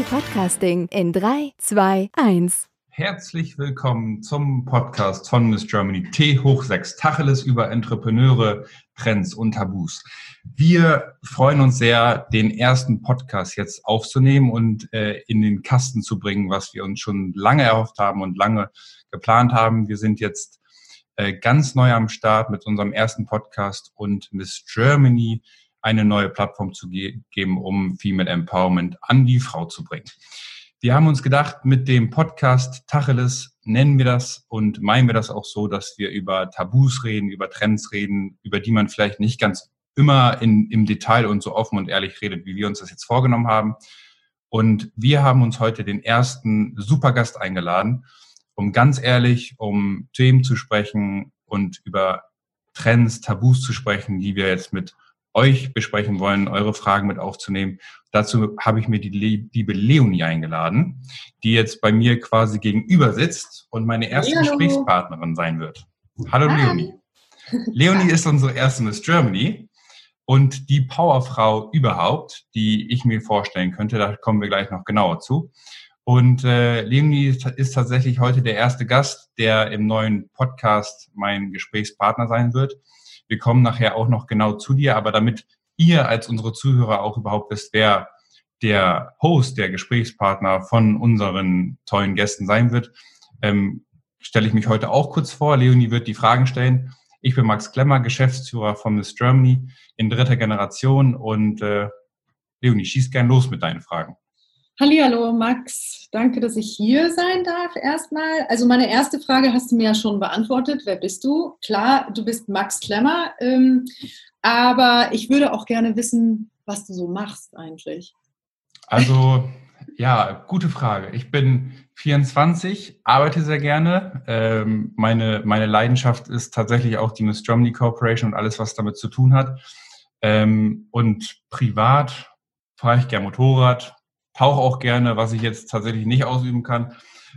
Podcasting in 3, 2, 1. Herzlich willkommen zum Podcast von Miss Germany T hoch 6 Tacheles über Entrepreneure, Trends und Tabus. Wir freuen uns sehr, den ersten Podcast jetzt aufzunehmen und äh, in den Kasten zu bringen, was wir uns schon lange erhofft haben und lange geplant haben. Wir sind jetzt äh, ganz neu am Start mit unserem ersten Podcast und Miss Germany eine neue Plattform zu ge geben, um Female Empowerment an die Frau zu bringen. Wir haben uns gedacht, mit dem Podcast Tacheles nennen wir das und meinen wir das auch so, dass wir über Tabus reden, über Trends reden, über die man vielleicht nicht ganz immer in, im Detail und so offen und ehrlich redet, wie wir uns das jetzt vorgenommen haben. Und wir haben uns heute den ersten Supergast eingeladen, um ganz ehrlich um Themen zu sprechen und über Trends, Tabus zu sprechen, die wir jetzt mit euch besprechen wollen, eure Fragen mit aufzunehmen. Dazu habe ich mir die liebe Leonie eingeladen, die jetzt bei mir quasi gegenüber sitzt und meine erste Hallo. Gesprächspartnerin sein wird. Hallo Hi. Leonie. Leonie ist unsere erste Miss Germany und die Powerfrau überhaupt, die ich mir vorstellen könnte. Da kommen wir gleich noch genauer zu. Und äh, Leonie ist tatsächlich heute der erste Gast, der im neuen Podcast mein Gesprächspartner sein wird. Wir kommen nachher auch noch genau zu dir, aber damit ihr als unsere Zuhörer auch überhaupt wisst, wer der Host, der Gesprächspartner von unseren tollen Gästen sein wird, ähm, stelle ich mich heute auch kurz vor. Leonie wird die Fragen stellen. Ich bin Max Klemmer, Geschäftsführer von Miss Germany in dritter Generation und äh, Leonie, schieß gern los mit deinen Fragen. Hallo, Max. Danke, dass ich hier sein darf erstmal. Also meine erste Frage hast du mir ja schon beantwortet. Wer bist du? Klar, du bist Max Klemmer. Ähm, aber ich würde auch gerne wissen, was du so machst eigentlich. Also, ja, gute Frage. Ich bin 24, arbeite sehr gerne. Ähm, meine, meine Leidenschaft ist tatsächlich auch die Miss Germany Corporation und alles, was damit zu tun hat. Ähm, und privat fahre ich gerne Motorrad, tauche auch gerne, was ich jetzt tatsächlich nicht ausüben kann.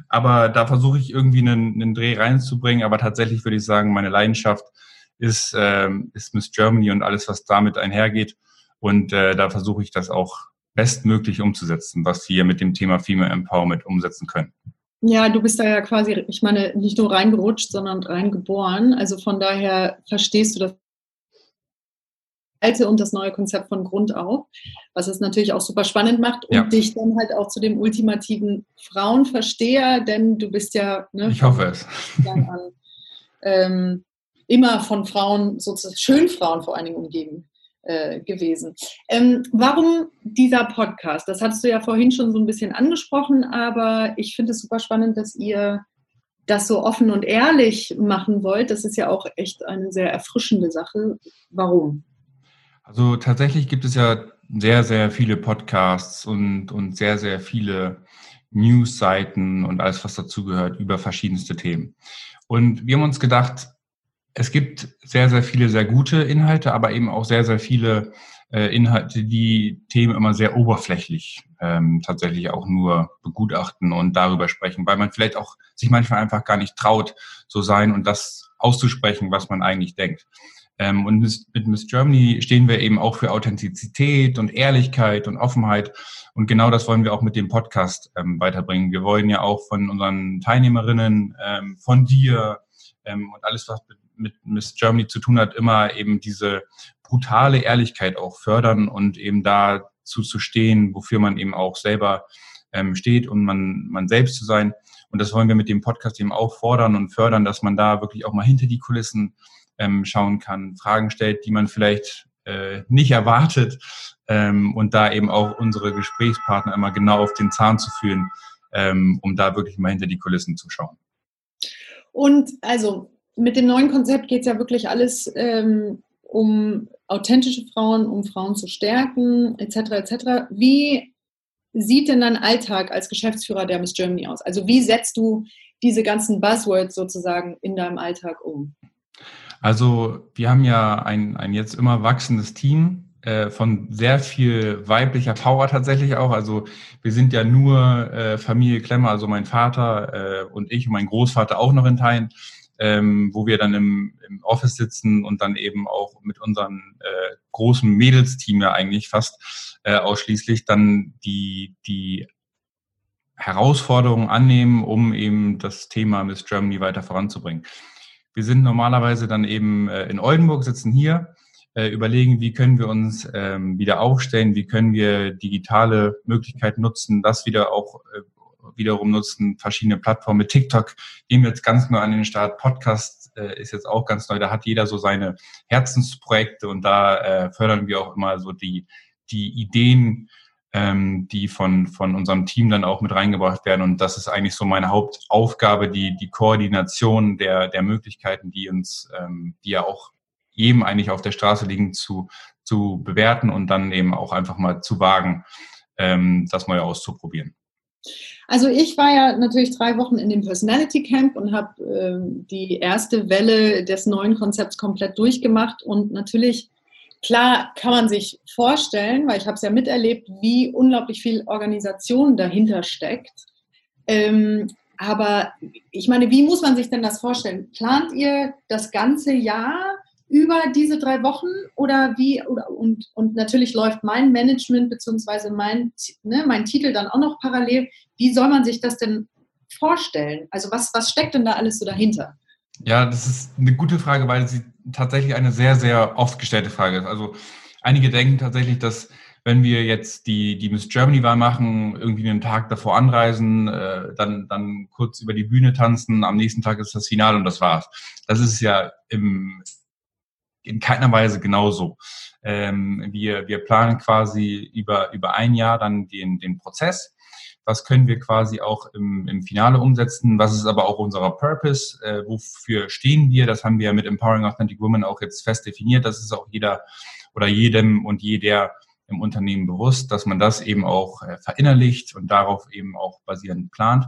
Aber da versuche ich irgendwie einen, einen Dreh reinzubringen. Aber tatsächlich würde ich sagen, meine Leidenschaft ist, ähm, ist Miss Germany und alles, was damit einhergeht. Und äh, da versuche ich das auch bestmöglich umzusetzen, was wir mit dem Thema Female Empowerment umsetzen können. Ja, du bist da ja quasi, ich meine, nicht nur reingerutscht, sondern reingeboren. Also von daher verstehst du das alte und das neue Konzept von Grund auf, was es natürlich auch super spannend macht und ja. dich dann halt auch zu dem ultimativen Frauenversteher, denn du bist ja, ne, ich hoffe es, an, ähm, immer von Frauen, sozusagen schön Frauen vor allen Dingen umgeben äh, gewesen. Ähm, warum dieser Podcast? Das hattest du ja vorhin schon so ein bisschen angesprochen, aber ich finde es super spannend, dass ihr das so offen und ehrlich machen wollt. Das ist ja auch echt eine sehr erfrischende Sache. Warum? Also tatsächlich gibt es ja sehr, sehr viele Podcasts und, und sehr, sehr viele News-Seiten und alles, was dazugehört, über verschiedenste Themen. Und wir haben uns gedacht, es gibt sehr, sehr viele sehr gute Inhalte, aber eben auch sehr, sehr viele äh, Inhalte, die Themen immer sehr oberflächlich ähm, tatsächlich auch nur begutachten und darüber sprechen, weil man vielleicht auch sich manchmal einfach gar nicht traut, so sein und das auszusprechen, was man eigentlich denkt. Ähm, und mit Miss Germany stehen wir eben auch für Authentizität und Ehrlichkeit und Offenheit. Und genau das wollen wir auch mit dem Podcast ähm, weiterbringen. Wir wollen ja auch von unseren Teilnehmerinnen, ähm, von dir ähm, und alles, was mit, Miss Germany zu tun hat, immer eben diese brutale Ehrlichkeit auch fördern und eben dazu zu stehen, wofür man eben auch selber ähm, steht und man, man selbst zu sein. Und das wollen wir mit dem Podcast eben auch fordern und fördern, dass man da wirklich auch mal hinter die Kulissen ähm, schauen kann, Fragen stellt, die man vielleicht äh, nicht erwartet ähm, und da eben auch unsere Gesprächspartner immer genau auf den Zahn zu führen, ähm, um da wirklich mal hinter die Kulissen zu schauen. Und also mit dem neuen Konzept geht es ja wirklich alles ähm, um authentische Frauen, um Frauen zu stärken, etc. etc. Wie sieht denn dein Alltag als Geschäftsführer der Miss Germany aus? Also wie setzt du diese ganzen Buzzwords sozusagen in deinem Alltag um? Also wir haben ja ein, ein jetzt immer wachsendes Team äh, von sehr viel weiblicher Power tatsächlich auch. Also wir sind ja nur äh, Familie Klemmer, also mein Vater äh, und ich und mein Großvater auch noch in Teilen, ähm, wo wir dann im, im Office sitzen und dann eben auch mit unserem äh, großen Mädelsteam ja eigentlich fast äh, ausschließlich dann die, die Herausforderungen annehmen, um eben das Thema Miss Germany weiter voranzubringen. Wir sind normalerweise dann eben äh, in Oldenburg, sitzen hier äh, überlegen, wie können wir uns ähm, wieder aufstellen, wie können wir digitale Möglichkeiten nutzen, das wieder auch äh, wiederum nutzen, verschiedene Plattformen. Mit TikTok gehen wir jetzt ganz neu an den Start. Podcast äh, ist jetzt auch ganz neu. Da hat jeder so seine Herzensprojekte und da äh, fördern wir auch immer so die, die Ideen, ähm, die von, von unserem Team dann auch mit reingebracht werden. Und das ist eigentlich so meine Hauptaufgabe, die, die Koordination der, der Möglichkeiten, die uns, ähm, die ja auch jedem eigentlich auf der Straße liegen, zu, zu bewerten und dann eben auch einfach mal zu wagen, ähm, das mal auszuprobieren. Also ich war ja natürlich drei Wochen in dem Personality Camp und habe äh, die erste Welle des neuen Konzepts komplett durchgemacht und natürlich klar kann man sich vorstellen, weil ich habe es ja miterlebt, wie unglaublich viel Organisation dahinter steckt. Ähm, aber ich meine, wie muss man sich denn das vorstellen? Plant ihr das ganze Jahr über diese drei Wochen oder wie, oder, und, und natürlich läuft mein Management beziehungsweise mein, ne, mein Titel dann auch noch parallel. Wie soll man sich das denn vorstellen? Also was, was steckt denn da alles so dahinter? Ja, das ist eine gute Frage, weil sie tatsächlich eine sehr, sehr oft gestellte Frage ist. Also einige denken tatsächlich, dass wenn wir jetzt die, die Miss Germany-Wahl machen, irgendwie einen Tag davor anreisen, äh, dann, dann kurz über die Bühne tanzen, am nächsten Tag ist das Finale und das war's. Das ist ja im, in keiner Weise genauso. Ähm, wir, wir planen quasi über, über ein Jahr dann den, den Prozess. Was können wir quasi auch im, im Finale umsetzen? Was ist aber auch unser Purpose? Äh, wofür stehen wir? Das haben wir mit Empowering Authentic Women auch jetzt fest definiert. Das ist auch jeder oder jedem und jeder im Unternehmen bewusst, dass man das eben auch äh, verinnerlicht und darauf eben auch basierend plant.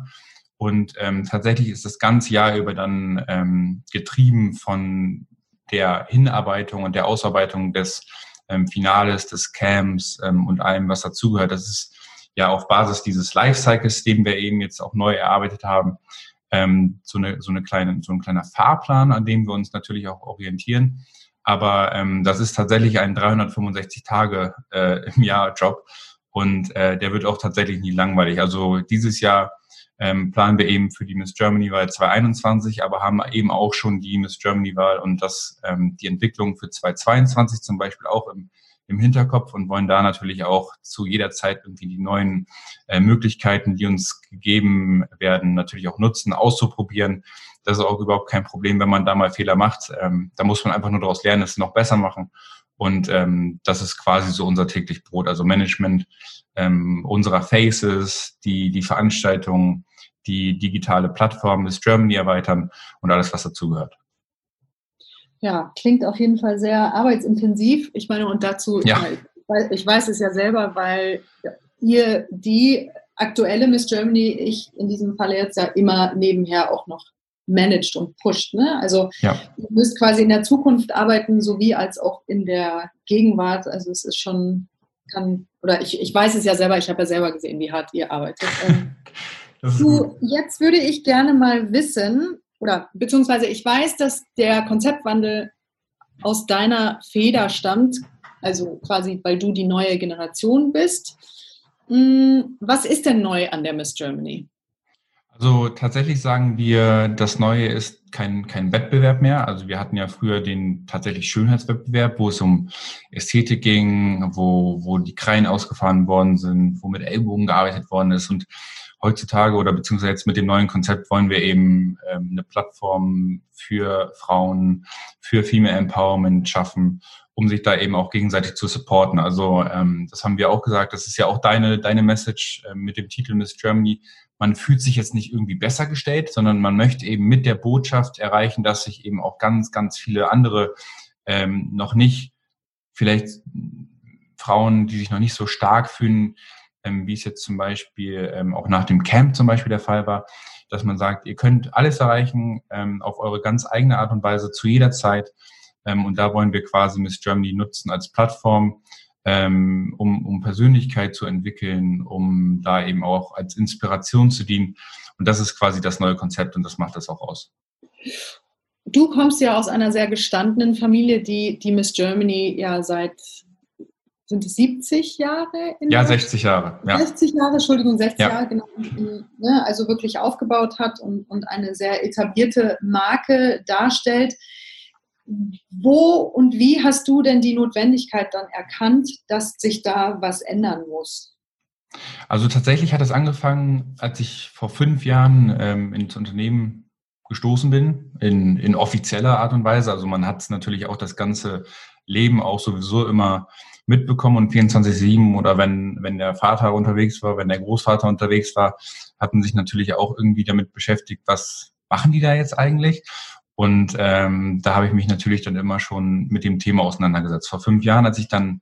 Und ähm, tatsächlich ist das ganze Jahr über dann ähm, getrieben von der Hinarbeitung und der Ausarbeitung des ähm, Finales, des Camps ähm, und allem, was dazugehört. Das ist ja auf Basis dieses Lifecycles, den wir eben jetzt auch neu erarbeitet haben, ähm, so, eine, so, eine kleine, so ein kleiner Fahrplan, an dem wir uns natürlich auch orientieren. Aber ähm, das ist tatsächlich ein 365 Tage äh, und äh, der wird auch tatsächlich nie langweilig. Also dieses Jahr ähm, planen wir eben für die Miss Germany-Wahl 2021, aber haben eben auch schon die Miss Germany-Wahl und das ähm, die Entwicklung für 2022 zum Beispiel auch im, im Hinterkopf und wollen da natürlich auch zu jeder Zeit irgendwie die neuen äh, Möglichkeiten, die uns gegeben werden, natürlich auch nutzen, auszuprobieren. Das ist auch überhaupt kein Problem, wenn man da mal Fehler macht. Ähm, da muss man einfach nur daraus lernen, es noch besser machen. Und ähm, das ist quasi so unser täglich Brot, also Management ähm, unserer Faces, die, die Veranstaltungen, die digitale Plattform des Germany erweitern und alles, was dazugehört. Ja, klingt auf jeden Fall sehr arbeitsintensiv. Ich meine, und dazu, ja. ich weiß es ja selber, weil ihr die aktuelle Miss Germany, ich in diesem Fall jetzt ja immer nebenher auch noch managt und pusht. Ne? Also ja. ihr müsst quasi in der Zukunft arbeiten, sowie als auch in der Gegenwart. Also es ist schon, kann, oder ich, ich weiß es ja selber, ich habe ja selber gesehen, wie hart ihr arbeitet. Ähm, du, jetzt würde ich gerne mal wissen, oder beziehungsweise ich weiß, dass der Konzeptwandel aus deiner Feder stammt, also quasi, weil du die neue Generation bist. Hm, was ist denn neu an der Miss Germany? Also tatsächlich sagen wir, das Neue ist kein, kein Wettbewerb mehr. Also wir hatten ja früher den tatsächlich Schönheitswettbewerb, wo es um Ästhetik ging, wo, wo die Kreien ausgefahren worden sind, wo mit Ellbogen gearbeitet worden ist. Und heutzutage oder beziehungsweise jetzt mit dem neuen Konzept wollen wir eben ähm, eine Plattform für Frauen, für Female Empowerment schaffen, um sich da eben auch gegenseitig zu supporten. Also ähm, das haben wir auch gesagt, das ist ja auch deine, deine Message äh, mit dem Titel Miss Germany. Man fühlt sich jetzt nicht irgendwie besser gestellt, sondern man möchte eben mit der Botschaft erreichen, dass sich eben auch ganz, ganz viele andere ähm, noch nicht, vielleicht Frauen, die sich noch nicht so stark fühlen, wie es jetzt zum Beispiel ähm, auch nach dem Camp zum Beispiel der Fall war, dass man sagt, ihr könnt alles erreichen ähm, auf eure ganz eigene Art und Weise zu jeder Zeit. Ähm, und da wollen wir quasi Miss Germany nutzen als Plattform, ähm, um, um Persönlichkeit zu entwickeln, um da eben auch als Inspiration zu dienen. Und das ist quasi das neue Konzept und das macht das auch aus. Du kommst ja aus einer sehr gestandenen Familie, die, die Miss Germany ja seit sind es 70 Jahre? ja, 60 Jahre. Ja. 60 Jahre, Entschuldigung, 60 ja. Jahre, genau. Ne, also wirklich aufgebaut hat und, und eine sehr etablierte Marke darstellt. Wo und wie hast du denn die Notwendigkeit dann erkannt, dass sich da was ändern muss? Also tatsächlich hat es angefangen, als ich vor fünf Jahren ähm, ins Unternehmen gestoßen bin, in, in offizieller Art und Weise. Also man hat natürlich auch das ganze Leben auch sowieso immer mitbekommen und 24-7 oder wenn, wenn der Vater unterwegs war, wenn der Großvater unterwegs war, hatten sich natürlich auch irgendwie damit beschäftigt, was machen die da jetzt eigentlich? Und ähm, da habe ich mich natürlich dann immer schon mit dem Thema auseinandergesetzt. Vor fünf Jahren, als ich dann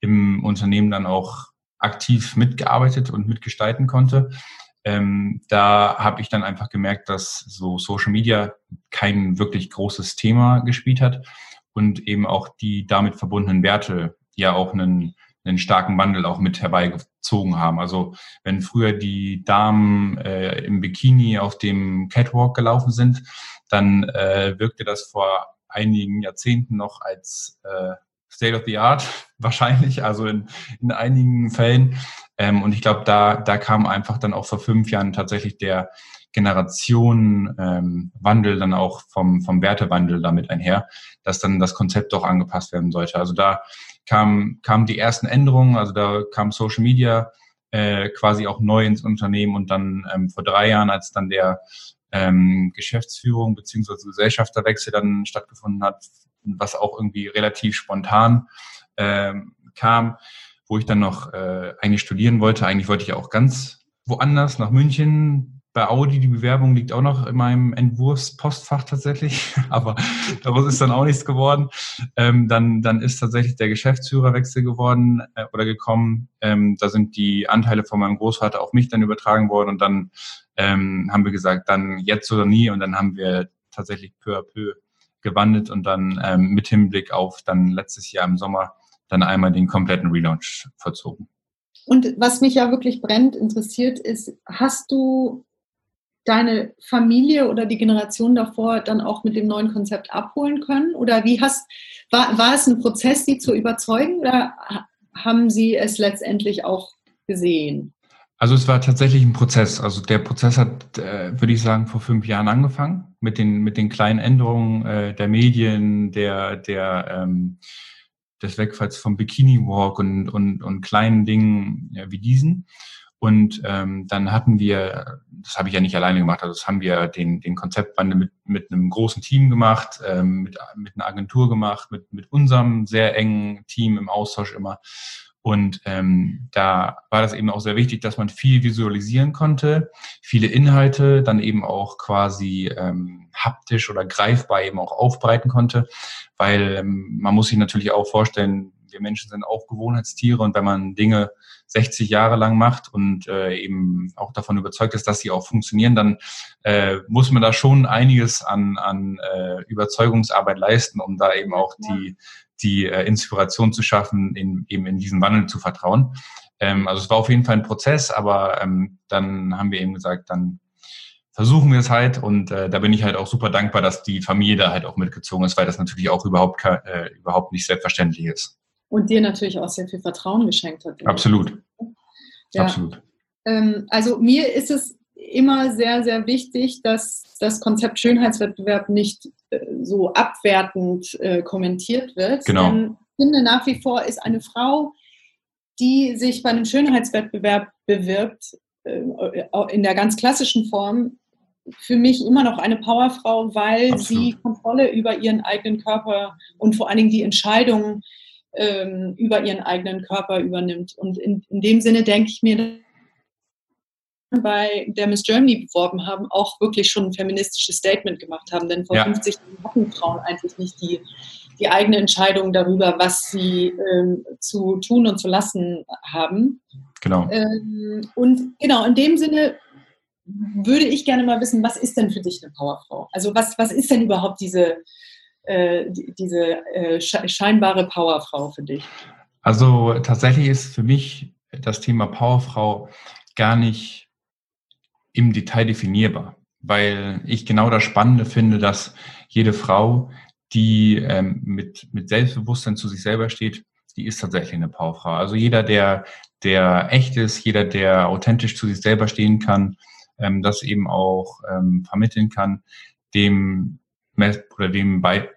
im Unternehmen dann auch aktiv mitgearbeitet und mitgestalten konnte, ähm, da habe ich dann einfach gemerkt, dass so Social Media kein wirklich großes Thema gespielt hat und eben auch die damit verbundenen Werte ja auch einen, einen starken Wandel auch mit herbeigezogen haben. Also wenn früher die Damen äh, im Bikini auf dem Catwalk gelaufen sind, dann äh, wirkte das vor einigen Jahrzehnten noch als äh, State of the Art wahrscheinlich, also in, in einigen Fällen. Ähm, und ich glaube, da, da kam einfach dann auch vor fünf Jahren tatsächlich der Generationenwandel ähm, dann auch vom, vom Wertewandel damit einher, dass dann das Konzept doch angepasst werden sollte. Also da kam, kamen die ersten Änderungen, also da kam Social Media äh, quasi auch neu ins Unternehmen und dann ähm, vor drei Jahren, als dann der ähm, Geschäftsführung beziehungsweise Gesellschafterwechsel dann stattgefunden hat, was auch irgendwie relativ spontan ähm, kam, wo ich dann noch äh, eigentlich studieren wollte. Eigentlich wollte ich auch ganz woanders nach München, bei Audi, die Bewerbung liegt auch noch in meinem Entwurfspostfach tatsächlich, aber daraus ist dann auch nichts geworden. Ähm, dann, dann ist tatsächlich der Geschäftsführerwechsel geworden äh, oder gekommen. Ähm, da sind die Anteile von meinem Großvater auf mich dann übertragen worden und dann ähm, haben wir gesagt, dann jetzt oder nie und dann haben wir tatsächlich peu à peu gewandelt und dann ähm, mit Hinblick auf dann letztes Jahr im Sommer dann einmal den kompletten Relaunch verzogen. Und was mich ja wirklich brennend interessiert ist, hast du deine Familie oder die Generation davor dann auch mit dem neuen Konzept abholen können? Oder wie hast, war, war es ein Prozess, sie zu überzeugen oder haben sie es letztendlich auch gesehen? Also es war tatsächlich ein Prozess. Also der Prozess hat, äh, würde ich sagen, vor fünf Jahren angefangen mit den mit den kleinen Änderungen äh, der Medien, der der ähm, des Wegfalls vom Bikini Walk und und und kleinen Dingen ja, wie diesen. Und ähm, dann hatten wir, das habe ich ja nicht alleine gemacht, also das haben wir den, den Konzeptwandel mit, mit einem großen Team gemacht, ähm, mit, mit einer Agentur gemacht, mit, mit unserem sehr engen Team im Austausch immer. Und ähm, da war das eben auch sehr wichtig, dass man viel visualisieren konnte, viele Inhalte dann eben auch quasi ähm, haptisch oder greifbar eben auch aufbereiten konnte, weil ähm, man muss sich natürlich auch vorstellen, wir Menschen sind auch Gewohnheitstiere und wenn man Dinge 60 Jahre lang macht und äh, eben auch davon überzeugt ist, dass sie auch funktionieren, dann äh, muss man da schon einiges an, an äh, Überzeugungsarbeit leisten, um da eben auch die, die äh, Inspiration zu schaffen, in, eben in diesen Wandel zu vertrauen. Ähm, also es war auf jeden Fall ein Prozess, aber ähm, dann haben wir eben gesagt, dann versuchen wir es halt und äh, da bin ich halt auch super dankbar, dass die Familie da halt auch mitgezogen ist, weil das natürlich auch überhaupt, äh, überhaupt nicht selbstverständlich ist und dir natürlich auch sehr viel Vertrauen geschenkt hat. Absolut. Ja. Absolut. Ähm, also mir ist es immer sehr, sehr wichtig, dass das Konzept Schönheitswettbewerb nicht äh, so abwertend äh, kommentiert wird. Genau. Denn ich finde nach wie vor ist eine Frau, die sich bei einem Schönheitswettbewerb bewirbt, äh, in der ganz klassischen Form, für mich immer noch eine Powerfrau, weil Absolut. sie Kontrolle über ihren eigenen Körper und vor allen Dingen die Entscheidungen ähm, über ihren eigenen Körper übernimmt. Und in, in dem Sinne denke ich mir, bei der Miss Germany beworben haben, auch wirklich schon ein feministisches Statement gemacht haben. Denn vor ja. 50 Jahren hatten Frauen eigentlich nicht die, die eigene Entscheidung darüber, was sie ähm, zu tun und zu lassen haben. Genau. Ähm, und genau, in dem Sinne würde ich gerne mal wissen, was ist denn für dich eine Powerfrau? Also was, was ist denn überhaupt diese, äh, diese äh, scheinbare Powerfrau für dich? Also tatsächlich ist für mich das Thema Powerfrau gar nicht im Detail definierbar, weil ich genau das Spannende finde, dass jede Frau, die ähm, mit, mit Selbstbewusstsein zu sich selber steht, die ist tatsächlich eine Powerfrau. Also jeder, der, der echt ist, jeder, der authentisch zu sich selber stehen kann, ähm, das eben auch ähm, vermitteln kann, dem oder dem bei,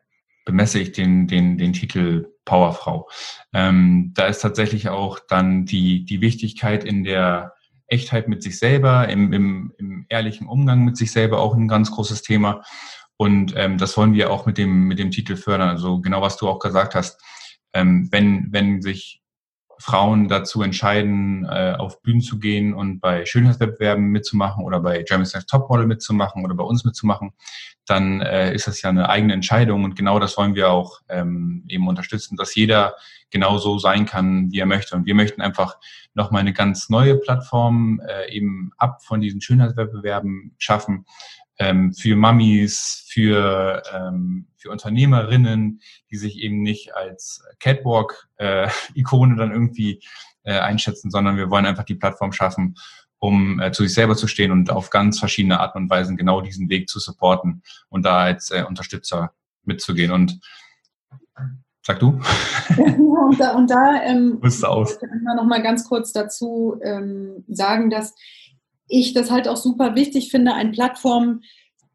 bemesse ich den, den, den Titel Powerfrau. Ähm, da ist tatsächlich auch dann die, die Wichtigkeit in der Echtheit mit sich selber, im, im, im ehrlichen Umgang mit sich selber auch ein ganz großes Thema. Und ähm, das wollen wir auch mit dem, mit dem Titel fördern. Also genau, was du auch gesagt hast. Ähm, wenn, wenn sich Frauen dazu entscheiden, äh, auf Bühnen zu gehen und bei Schönheitswettbewerben mitzumachen oder bei Germany's Next Topmodel mitzumachen oder bei uns mitzumachen, dann äh, ist das ja eine eigene Entscheidung und genau das wollen wir auch ähm, eben unterstützen, dass jeder genau so sein kann, wie er möchte. Und wir möchten einfach nochmal eine ganz neue Plattform äh, eben ab von diesen Schönheitswettbewerben schaffen, ähm, für Mummies, für, ähm, für Unternehmerinnen, die sich eben nicht als Catwalk-Ikone äh, dann irgendwie äh, einschätzen, sondern wir wollen einfach die Plattform schaffen, um äh, zu sich selber zu stehen und auf ganz verschiedene Arten und Weisen genau diesen Weg zu supporten und da als äh, Unterstützer mitzugehen. Und sag du? und da, und da ähm, aus. kann man noch mal ganz kurz dazu ähm, sagen, dass ich das halt auch super wichtig finde, eine Plattform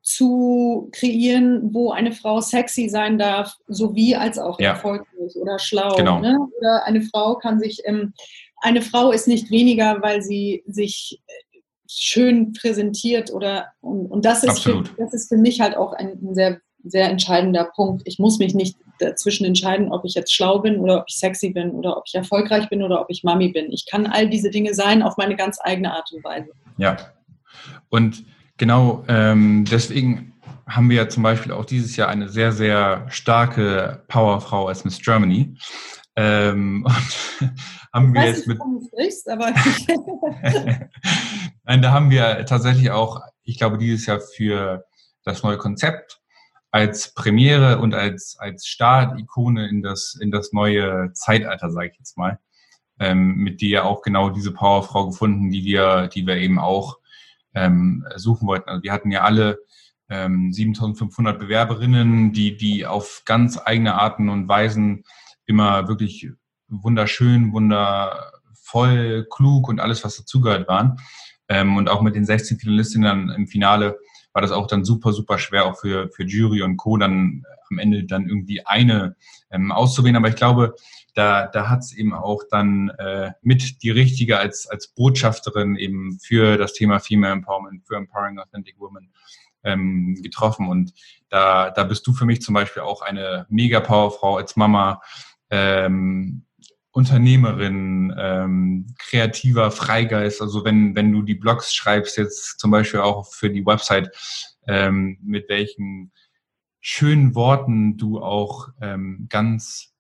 zu kreieren, wo eine Frau sexy sein darf, sowie als auch ja. erfolgreich oder schlau. Genau. Ne? Oder eine Frau kann sich, ähm, eine Frau ist nicht weniger, weil sie sich äh, schön präsentiert oder und, und das ist für, das ist für mich halt auch ein, ein sehr sehr entscheidender Punkt. Ich muss mich nicht dazwischen entscheiden, ob ich jetzt schlau bin oder ob ich sexy bin oder ob ich erfolgreich bin oder ob ich Mami bin. Ich kann all diese Dinge sein auf meine ganz eigene Art und Weise. Ja, und genau ähm, deswegen haben wir ja zum Beispiel auch dieses Jahr eine sehr, sehr starke Powerfrau als Miss Germany. Ähm, und haben wir jetzt mit. Sprichst, aber Nein, da haben wir tatsächlich auch, ich glaube, dieses Jahr für das neue Konzept als Premiere und als, als Start-Ikone in das, in das neue Zeitalter, sage ich jetzt mal, ähm, mit dir auch genau diese Powerfrau gefunden, die wir, die wir eben auch ähm, suchen wollten. Also wir hatten ja alle ähm, 7500 Bewerberinnen, die, die auf ganz eigene Arten und Weisen immer wirklich wunderschön, wundervoll, klug und alles, was dazugehört waren. Ähm, und auch mit den 16 Finalistinnen im Finale war das auch dann super, super schwer, auch für, für Jury und Co. dann am Ende dann irgendwie eine ähm, auszuwählen. Aber ich glaube, da, da hat es eben auch dann äh, mit die richtige als, als Botschafterin eben für das Thema Female Empowerment, für Empowering Authentic Women ähm, getroffen. Und da, da bist du für mich zum Beispiel auch eine mega Powerfrau als Mama. Ähm, Unternehmerin, ähm, kreativer Freigeist. Also wenn, wenn du die Blogs schreibst, jetzt zum Beispiel auch für die Website, ähm, mit welchen schönen Worten du auch ähm, ganz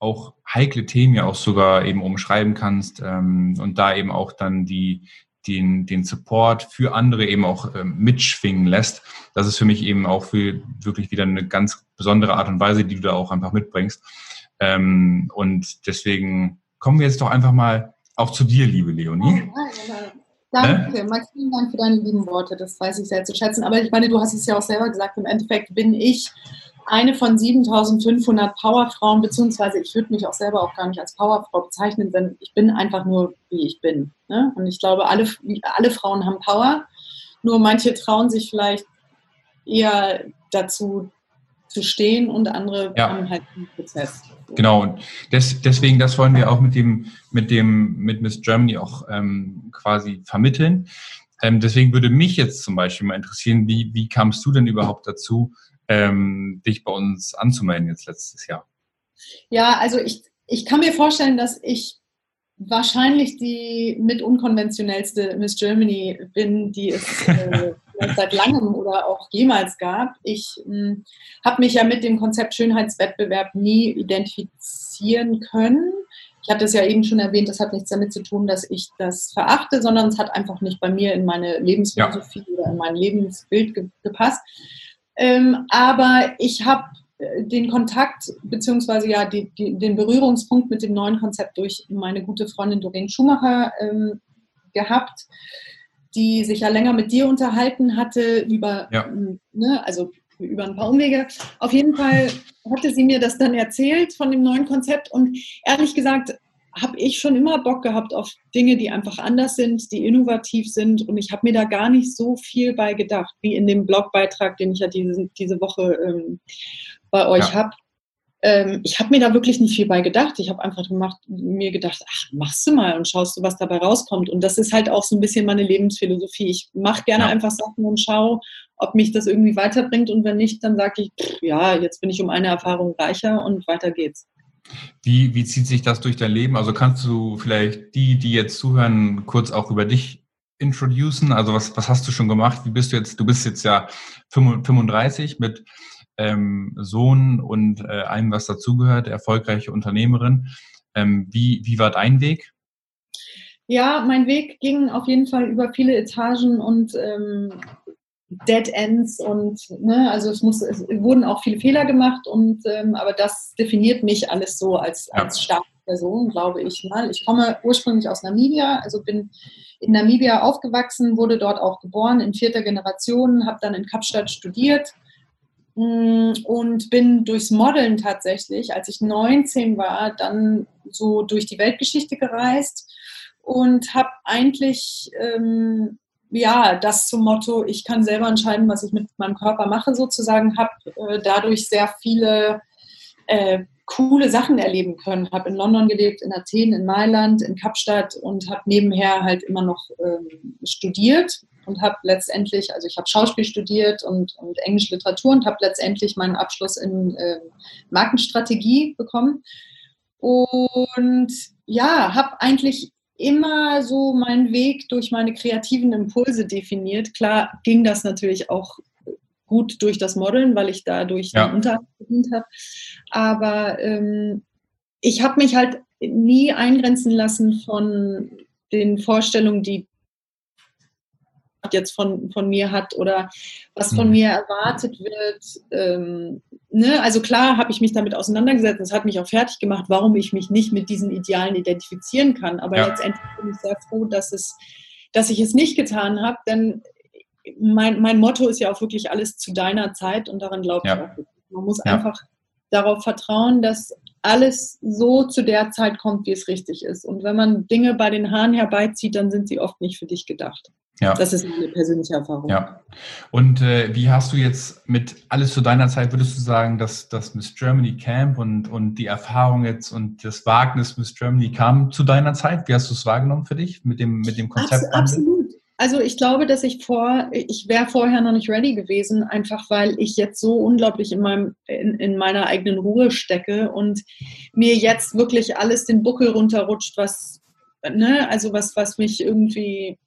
auch heikle Themen ja auch sogar eben umschreiben kannst ähm, und da eben auch dann die den, den Support für andere eben auch ähm, mitschwingen lässt. Das ist für mich eben auch für wirklich wieder eine ganz besondere Art und Weise, die du da auch einfach mitbringst. Ähm, und deswegen kommen wir jetzt doch einfach mal auch zu dir, liebe Leonie. Danke, ne? Max, vielen Dank für deine lieben Worte. Das weiß ich sehr zu schätzen. Aber ich meine, du hast es ja auch selber gesagt, im Endeffekt bin ich eine von 7500 Powerfrauen, beziehungsweise ich würde mich auch selber auch gar nicht als Powerfrau bezeichnen, denn ich bin einfach nur, wie ich bin. Ne? Und ich glaube, alle, alle Frauen haben Power, nur manche trauen sich vielleicht eher dazu, zu stehen und andere ja. haben halt einen Prozess. Genau, und des, deswegen, das wollen wir auch mit dem, mit dem, mit Miss Germany auch ähm, quasi vermitteln. Ähm, deswegen würde mich jetzt zum Beispiel mal interessieren, wie, wie kamst du denn überhaupt dazu, ähm, dich bei uns anzumelden jetzt letztes Jahr? Ja, also ich, ich kann mir vorstellen, dass ich wahrscheinlich die mit unkonventionellste Miss Germany bin, die es äh, seit langem oder auch jemals gab. Ich hm, habe mich ja mit dem Konzept Schönheitswettbewerb nie identifizieren können. Ich hatte es ja eben schon erwähnt, das hat nichts damit zu tun, dass ich das verachte, sondern es hat einfach nicht bei mir in meine Lebensphilosophie ja. oder in mein Lebensbild ge gepasst. Ähm, aber ich habe äh, den Kontakt beziehungsweise ja die, die, den Berührungspunkt mit dem neuen Konzept durch meine gute Freundin Doreen Schumacher ähm, gehabt, die sich ja länger mit dir unterhalten hatte über, ja. ne, also über ein paar Umwege. Auf jeden Fall hatte sie mir das dann erzählt von dem neuen Konzept und ehrlich gesagt habe ich schon immer Bock gehabt auf Dinge, die einfach anders sind, die innovativ sind und ich habe mir da gar nicht so viel bei gedacht, wie in dem Blogbeitrag, den ich ja diese, diese Woche ähm, bei euch ja. habe. Ähm, ich habe mir da wirklich nicht viel bei gedacht. Ich habe einfach gemacht, mir gedacht, ach, machst du mal und schaust du, was dabei rauskommt. Und das ist halt auch so ein bisschen meine Lebensphilosophie. Ich mache gerne ja. einfach Sachen und schaue, ob mich das irgendwie weiterbringt. Und wenn nicht, dann sage ich, pff, ja, jetzt bin ich um eine Erfahrung reicher und weiter geht's. Wie, wie zieht sich das durch dein Leben? Also kannst du vielleicht die, die jetzt zuhören, kurz auch über dich introducen? Also was, was hast du schon gemacht? Wie bist du jetzt? Du bist jetzt ja 35 mit ähm, Sohn und äh, allem, was dazugehört, erfolgreiche Unternehmerin. Ähm, wie, wie war dein Weg? Ja, mein Weg ging auf jeden Fall über viele Etagen und ähm, Dead Ends und ne, also es muss, es wurden auch viele Fehler gemacht und ähm, aber das definiert mich alles so als, ja. als starke Person, glaube ich mal. Ich komme ursprünglich aus Namibia, also bin in Namibia aufgewachsen, wurde dort auch geboren in vierter Generation, habe dann in Kapstadt studiert und bin durchs Modeln tatsächlich, als ich 19 war, dann so durch die Weltgeschichte gereist und habe eigentlich ähm, ja das zum Motto, ich kann selber entscheiden, was ich mit meinem Körper mache, sozusagen, habe äh, dadurch sehr viele äh, coole Sachen erleben können. Habe in London gelebt, in Athen, in Mailand, in Kapstadt und habe nebenher halt immer noch ähm, studiert und habe letztendlich, also ich habe Schauspiel studiert und, und Englische Literatur und habe letztendlich meinen Abschluss in äh, Markenstrategie bekommen. Und ja, habe eigentlich immer so meinen Weg durch meine kreativen Impulse definiert. Klar ging das natürlich auch gut durch das Modeln, weil ich dadurch ja. den Unterhalt verdient habe. Aber ähm, ich habe mich halt nie eingrenzen lassen von den Vorstellungen, die jetzt von, von mir hat oder was von mhm. mir erwartet wird. Ähm, ne? Also klar habe ich mich damit auseinandergesetzt. Es hat mich auch fertig gemacht, warum ich mich nicht mit diesen Idealen identifizieren kann. Aber ja. letztendlich bin ich sehr froh, dass, es, dass ich es nicht getan habe, denn mein, mein Motto ist ja auch wirklich alles zu deiner Zeit und daran glaube ja. ich auch. Man muss ja. einfach darauf vertrauen, dass alles so zu der Zeit kommt, wie es richtig ist. Und wenn man Dinge bei den Haaren herbeizieht, dann sind sie oft nicht für dich gedacht. Ja. Das ist meine persönliche Erfahrung. Ja. Und äh, wie hast du jetzt mit alles zu deiner Zeit, würdest du sagen, dass das Miss Germany Camp und, und die Erfahrung jetzt und das Wagnis Miss Germany kam zu deiner Zeit? Wie hast du es wahrgenommen für dich mit dem, mit dem Konzept? Absolut. Also ich glaube, dass ich vor, ich wäre vorher noch nicht ready gewesen, einfach weil ich jetzt so unglaublich in meinem, in, in meiner eigenen Ruhe stecke und mir jetzt wirklich alles den Buckel runterrutscht, was, ne, also was, was mich irgendwie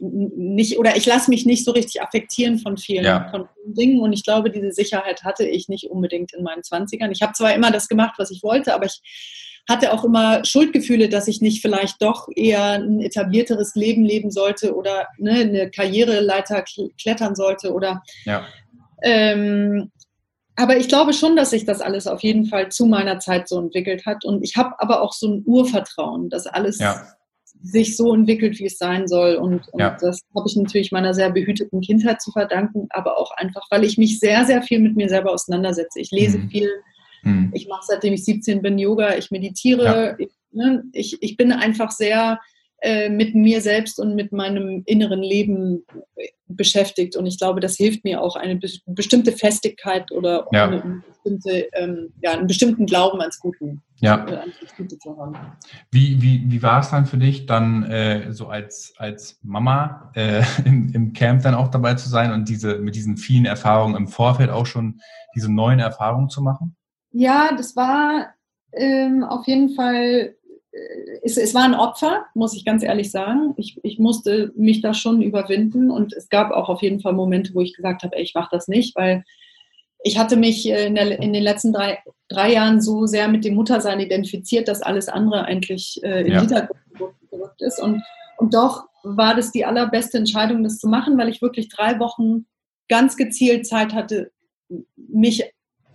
nicht oder ich lasse mich nicht so richtig affektieren von vielen, ja. von Dingen und ich glaube, diese Sicherheit hatte ich nicht unbedingt in meinen 20ern. Ich habe zwar immer das gemacht, was ich wollte, aber ich hatte auch immer Schuldgefühle, dass ich nicht vielleicht doch eher ein etablierteres Leben leben sollte oder ne, eine Karriereleiter klettern sollte oder ja. ähm, aber ich glaube schon, dass sich das alles auf jeden Fall zu meiner Zeit so entwickelt hat. Und ich habe aber auch so ein Urvertrauen, dass alles ja sich so entwickelt, wie es sein soll. Und, und ja. das habe ich natürlich meiner sehr behüteten Kindheit zu verdanken, aber auch einfach, weil ich mich sehr, sehr viel mit mir selber auseinandersetze. Ich lese mhm. viel, mhm. ich mache seitdem ich 17 bin Yoga, ich meditiere, ja. ich, ne, ich, ich bin einfach sehr äh, mit mir selbst und mit meinem inneren Leben beschäftigt. Und ich glaube, das hilft mir auch, eine bestimmte Festigkeit oder ja. eine bestimmte, ähm, ja, einen bestimmten Glauben ans Gute, ja. äh, ans Gute zu haben. Wie, wie, wie war es dann für dich, dann äh, so als, als Mama äh, im, im Camp dann auch dabei zu sein und diese, mit diesen vielen Erfahrungen im Vorfeld auch schon diese neuen Erfahrungen zu machen? Ja, das war ähm, auf jeden Fall es, es, war ein Opfer, muss ich ganz ehrlich sagen. Ich, ich musste mich da schon überwinden und es gab auch auf jeden Fall Momente, wo ich gesagt habe, ey, ich mache das nicht, weil ich hatte mich in, der, in, den letzten drei, drei Jahren so sehr mit dem Muttersein identifiziert, dass alles andere eigentlich äh, im ja. Hintergrund gerückt ist. Und, und doch war das die allerbeste Entscheidung, das zu machen, weil ich wirklich drei Wochen ganz gezielt Zeit hatte, mich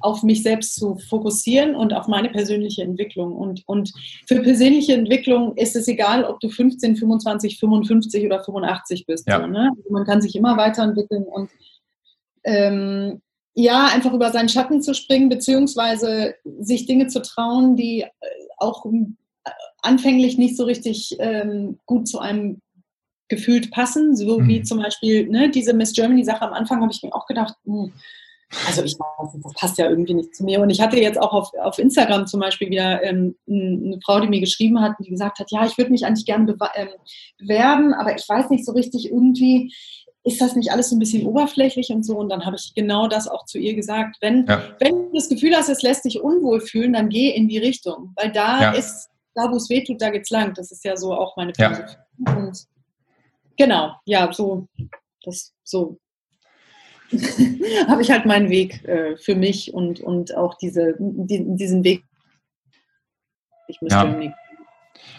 auf mich selbst zu fokussieren und auf meine persönliche Entwicklung. Und, und für persönliche Entwicklung ist es egal, ob du 15, 25, 55 oder 85 bist. Ja. So, ne? also man kann sich immer weiterentwickeln und ähm, ja, einfach über seinen Schatten zu springen, beziehungsweise sich Dinge zu trauen, die äh, auch äh, anfänglich nicht so richtig ähm, gut zu einem gefühlt passen, so mhm. wie zum Beispiel ne, diese Miss Germany-Sache am Anfang habe ich mir auch gedacht, mh, hm, also ich weiß nicht, das passt ja irgendwie nicht zu mir. Und ich hatte jetzt auch auf, auf Instagram zum Beispiel wieder ähm, eine Frau, die mir geschrieben hat, die gesagt hat, ja, ich würde mich eigentlich gerne ähm, bewerben, aber ich weiß nicht so richtig irgendwie, ist das nicht alles so ein bisschen oberflächlich und so? Und dann habe ich genau das auch zu ihr gesagt. Wenn, ja. wenn du das Gefühl hast, es lässt dich unwohl fühlen, dann geh in die Richtung. Weil da ja. ist, da wo es weh tut, da geht's lang. Das ist ja so auch meine Philosophie. Ja. Und genau, ja, so, das, so habe ich halt meinen Weg äh, für mich und, und auch diese, die, diesen Weg. Ich müsste ja.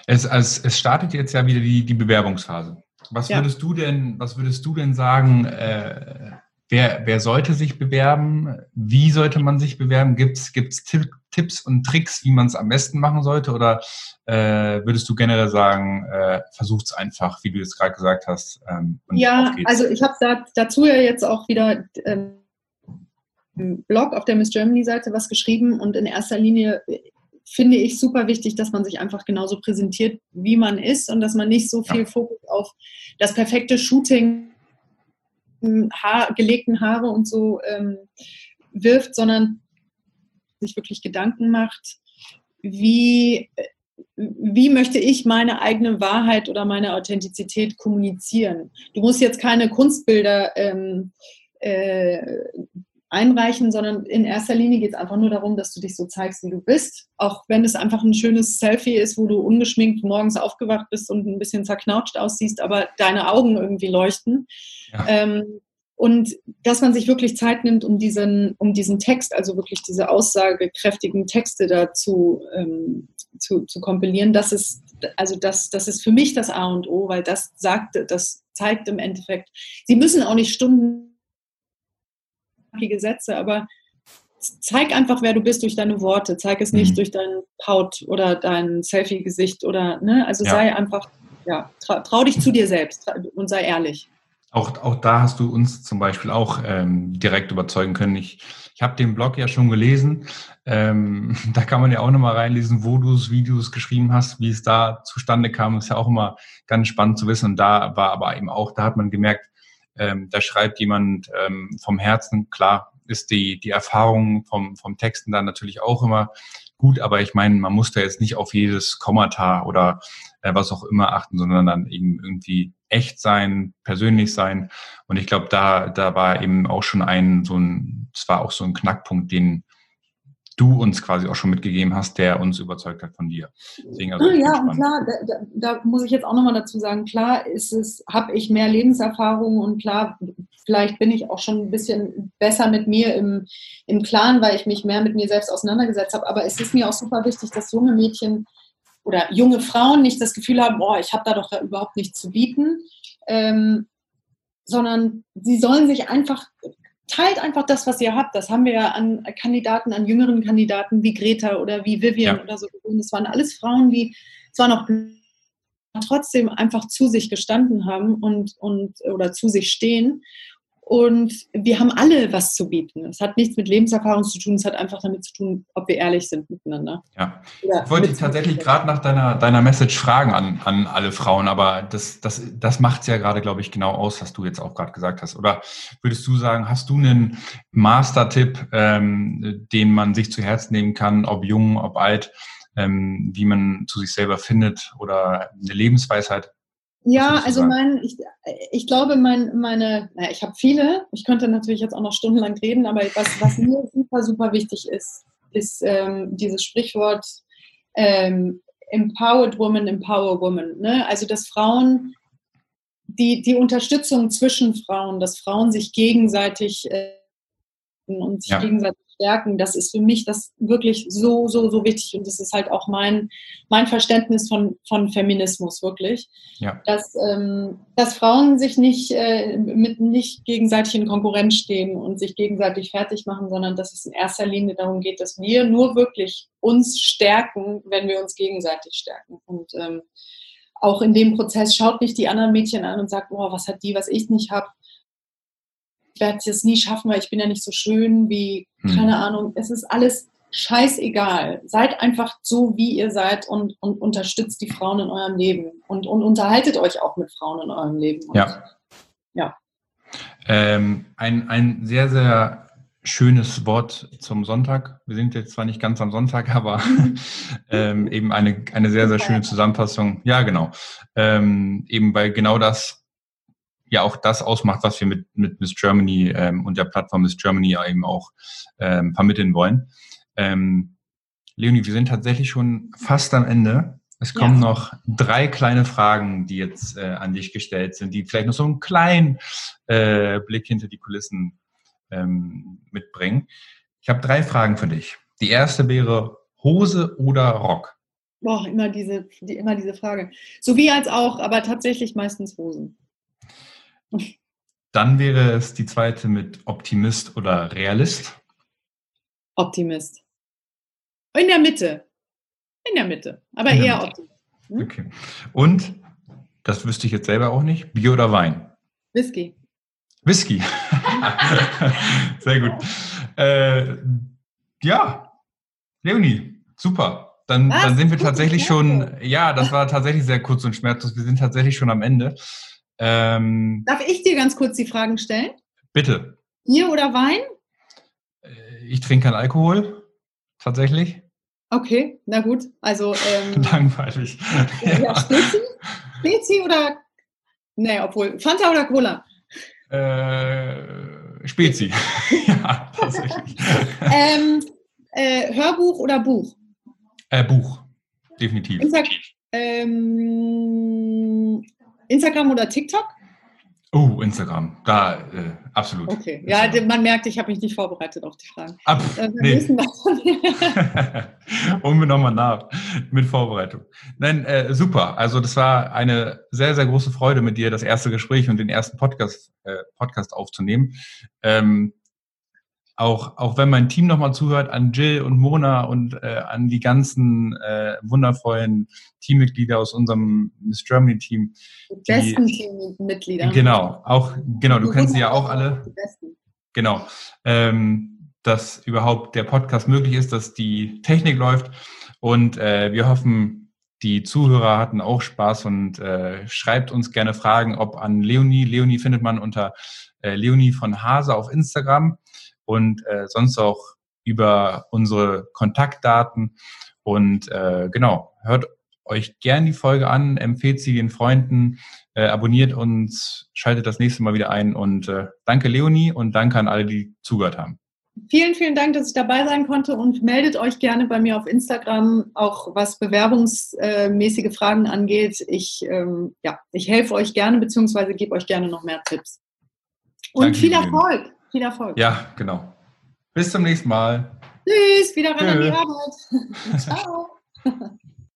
Es, es, es startet jetzt ja wieder die, die Bewerbungsphase. Was ja. würdest du denn, was würdest du denn sagen, äh, wer, wer sollte sich bewerben? Wie sollte man sich bewerben? Gibt es Tipps und Tricks, wie man es am besten machen sollte? Oder äh, würdest du generell sagen, äh, versucht es einfach, wie du es gerade gesagt hast? Ähm, ja, also ich habe da, dazu ja jetzt auch wieder ähm, im Blog auf der Miss Germany Seite was geschrieben und in erster Linie finde ich super wichtig, dass man sich einfach genauso präsentiert, wie man ist und dass man nicht so viel ja. Fokus auf das perfekte Shooting, Haar, gelegten Haare und so ähm, wirft, sondern sich wirklich Gedanken macht, wie, wie möchte ich meine eigene Wahrheit oder meine Authentizität kommunizieren. Du musst jetzt keine Kunstbilder ähm, äh, einreichen, sondern in erster Linie geht es einfach nur darum, dass du dich so zeigst, wie du bist. Auch wenn es einfach ein schönes Selfie ist, wo du ungeschminkt morgens aufgewacht bist und ein bisschen zerknautscht aussiehst, aber deine Augen irgendwie leuchten. Ja. Ähm, und dass man sich wirklich Zeit nimmt, um diesen, um diesen Text, also wirklich diese aussagekräftigen Texte dazu ähm, zu, zu kompilieren, das ist, also das, das ist für mich das A und O, weil das sagt, das zeigt im Endeffekt, sie müssen auch nicht Stunden Sätze, aber zeig einfach, wer du bist durch deine Worte. Zeig es nicht mhm. durch dein Paut oder dein Selfie-Gesicht oder, ne? Also ja. sei einfach, ja, trau, trau, dich zu dir selbst und sei ehrlich. Auch, auch da hast du uns zum Beispiel auch ähm, direkt überzeugen können. Ich, ich habe den Blog ja schon gelesen. Ähm, da kann man ja auch nochmal reinlesen, wo du Videos geschrieben hast, wie es da zustande kam. Ist ja auch immer ganz spannend zu wissen. Und da war aber eben auch, da hat man gemerkt, ähm, da schreibt jemand ähm, vom Herzen, klar ist die, die Erfahrung vom, vom Texten dann natürlich auch immer gut, aber ich meine, man muss da jetzt nicht auf jedes Kommata oder äh, was auch immer achten, sondern dann eben irgendwie echt sein, persönlich sein. Und ich glaube, da, da war eben auch schon ein, so ein, es war auch so ein Knackpunkt, den, du uns quasi auch schon mitgegeben hast, der uns überzeugt hat von dir. Deswegen also ja, und klar, da, da, muss ich jetzt auch nochmal dazu sagen, klar ist es, habe ich mehr Lebenserfahrung und klar, vielleicht bin ich auch schon ein bisschen besser mit mir im, im Klaren, weil ich mich mehr mit mir selbst auseinandergesetzt habe. Aber es ist mir auch super wichtig, dass junge Mädchen oder junge Frauen nicht das Gefühl haben, boah, ich habe da doch überhaupt nichts zu bieten. Ähm, sondern sie sollen sich einfach teilt einfach das, was ihr habt. Das haben wir ja an Kandidaten, an jüngeren Kandidaten wie Greta oder wie Vivian ja. oder so. Das waren alles Frauen, die zwar noch trotzdem einfach zu sich gestanden haben und, und oder zu sich stehen und wir haben alle was zu bieten. Es hat nichts mit Lebenserfahrung zu tun, es hat einfach damit zu tun, ob wir ehrlich sind miteinander. Ja. Oder ich wollte dich tatsächlich gerade nach deiner, deiner Message fragen an, an alle Frauen, aber das, das, das macht es ja gerade, glaube ich, genau aus, was du jetzt auch gerade gesagt hast. Oder würdest du sagen, hast du einen Master-Tipp, ähm, den man sich zu Herzen nehmen kann, ob jung, ob alt, ähm, wie man zu sich selber findet oder eine Lebensweisheit? Ja, also mein, ich, ich glaube, mein, meine, naja, ich habe viele, ich könnte natürlich jetzt auch noch stundenlang reden, aber was, was mir super, super wichtig ist, ist ähm, dieses Sprichwort, ähm, Empowered Woman, Empower Woman. Ne? Also dass Frauen die, die Unterstützung zwischen Frauen, dass Frauen sich gegenseitig äh, und sich ja. gegenseitig stärken, das ist für mich das wirklich so, so, so wichtig. Und das ist halt auch mein, mein Verständnis von, von Feminismus, wirklich. Ja. Dass, ähm, dass Frauen sich nicht, äh, mit, nicht gegenseitig in Konkurrenz stehen und sich gegenseitig fertig machen, sondern dass es in erster Linie darum geht, dass wir nur wirklich uns stärken, wenn wir uns gegenseitig stärken. Und ähm, auch in dem Prozess schaut nicht die anderen Mädchen an und sagt, oh, was hat die, was ich nicht habe. Ich werde es nie schaffen, weil ich bin ja nicht so schön wie, hm. keine Ahnung. Es ist alles scheißegal. Seid einfach so, wie ihr seid und, und unterstützt die Frauen in eurem Leben und, und unterhaltet euch auch mit Frauen in eurem Leben. Und, ja. Ja. Ähm, ein, ein sehr, sehr schönes Wort zum Sonntag. Wir sind jetzt zwar nicht ganz am Sonntag, aber ähm, eben eine, eine sehr, sehr schöne Zusammenfassung. Ja, genau. Ähm, eben weil genau das ja auch das ausmacht, was wir mit, mit Miss Germany ähm, und der Plattform Miss Germany eben auch ähm, vermitteln wollen. Ähm, Leonie, wir sind tatsächlich schon fast am Ende. Es kommen ja. noch drei kleine Fragen, die jetzt äh, an dich gestellt sind, die vielleicht noch so einen kleinen äh, Blick hinter die Kulissen ähm, mitbringen. Ich habe drei Fragen für dich. Die erste wäre Hose oder Rock? Boah, immer diese, die, immer diese Frage. So wie als auch, aber tatsächlich meistens Hosen. Dann wäre es die zweite mit Optimist oder Realist? Optimist. In der Mitte. In der Mitte. Aber eher Mitte. Optimist. Hm? Okay. Und, das wüsste ich jetzt selber auch nicht, Bier oder Wein? Whisky. Whisky. Sehr gut. Äh, ja, Leonie, super. Dann, dann sind wir tatsächlich schon, ja, das war tatsächlich sehr kurz und schmerzlos. Wir sind tatsächlich schon am Ende. Ähm, Darf ich dir ganz kurz die Fragen stellen? Bitte. Bier oder Wein? Äh, ich trinke keinen Alkohol, tatsächlich. Okay, na gut. Also ähm, langweilig. Ja, ja. Spezi? Spezi oder? Nee, obwohl. Fanta oder Cola? Äh, Spezi. ja, tatsächlich. ähm, äh, Hörbuch oder Buch? Äh, Buch, definitiv. Insta ähm, Instagram oder TikTok? Oh, Instagram, da äh, absolut. Okay, ja, man merkt, ich habe mich nicht vorbereitet auf die Fragen. Ab, äh, nee. Holen wir nochmal nach mit Vorbereitung. Nein, äh, super. Also das war eine sehr, sehr große Freude mit dir, das erste Gespräch und den ersten Podcast, äh, Podcast aufzunehmen. Ähm, auch, auch wenn mein Team nochmal zuhört, an Jill und Mona und äh, an die ganzen äh, wundervollen Teammitglieder aus unserem Miss Germany Team. Die besten Teammitglieder. Genau, auch, genau, du kennst sie ja auch alle. Die besten. Genau. Ähm, dass überhaupt der Podcast möglich ist, dass die Technik läuft. Und äh, wir hoffen, die Zuhörer hatten auch Spaß und äh, schreibt uns gerne Fragen, ob an Leonie. Leonie findet man unter äh, Leonie von Hase auf Instagram und äh, sonst auch über unsere Kontaktdaten. Und äh, genau, hört euch gern die Folge an, empfehlt sie den Freunden, äh, abonniert uns, schaltet das nächste Mal wieder ein. Und äh, danke Leonie und danke an alle, die zugehört haben. Vielen, vielen Dank, dass ich dabei sein konnte und meldet euch gerne bei mir auf Instagram, auch was bewerbungsmäßige Fragen angeht. Ich, ähm, ja, ich helfe euch gerne, beziehungsweise gebe euch gerne noch mehr Tipps. Und Danke, viel Erfolg! Viel Erfolg. Ja, genau. Bis zum nächsten Mal. Tschüss, wieder ran an die Arbeit. Ciao.